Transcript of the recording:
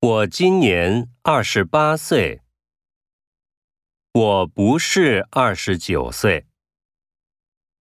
我今年二十八岁。我不是二十九岁。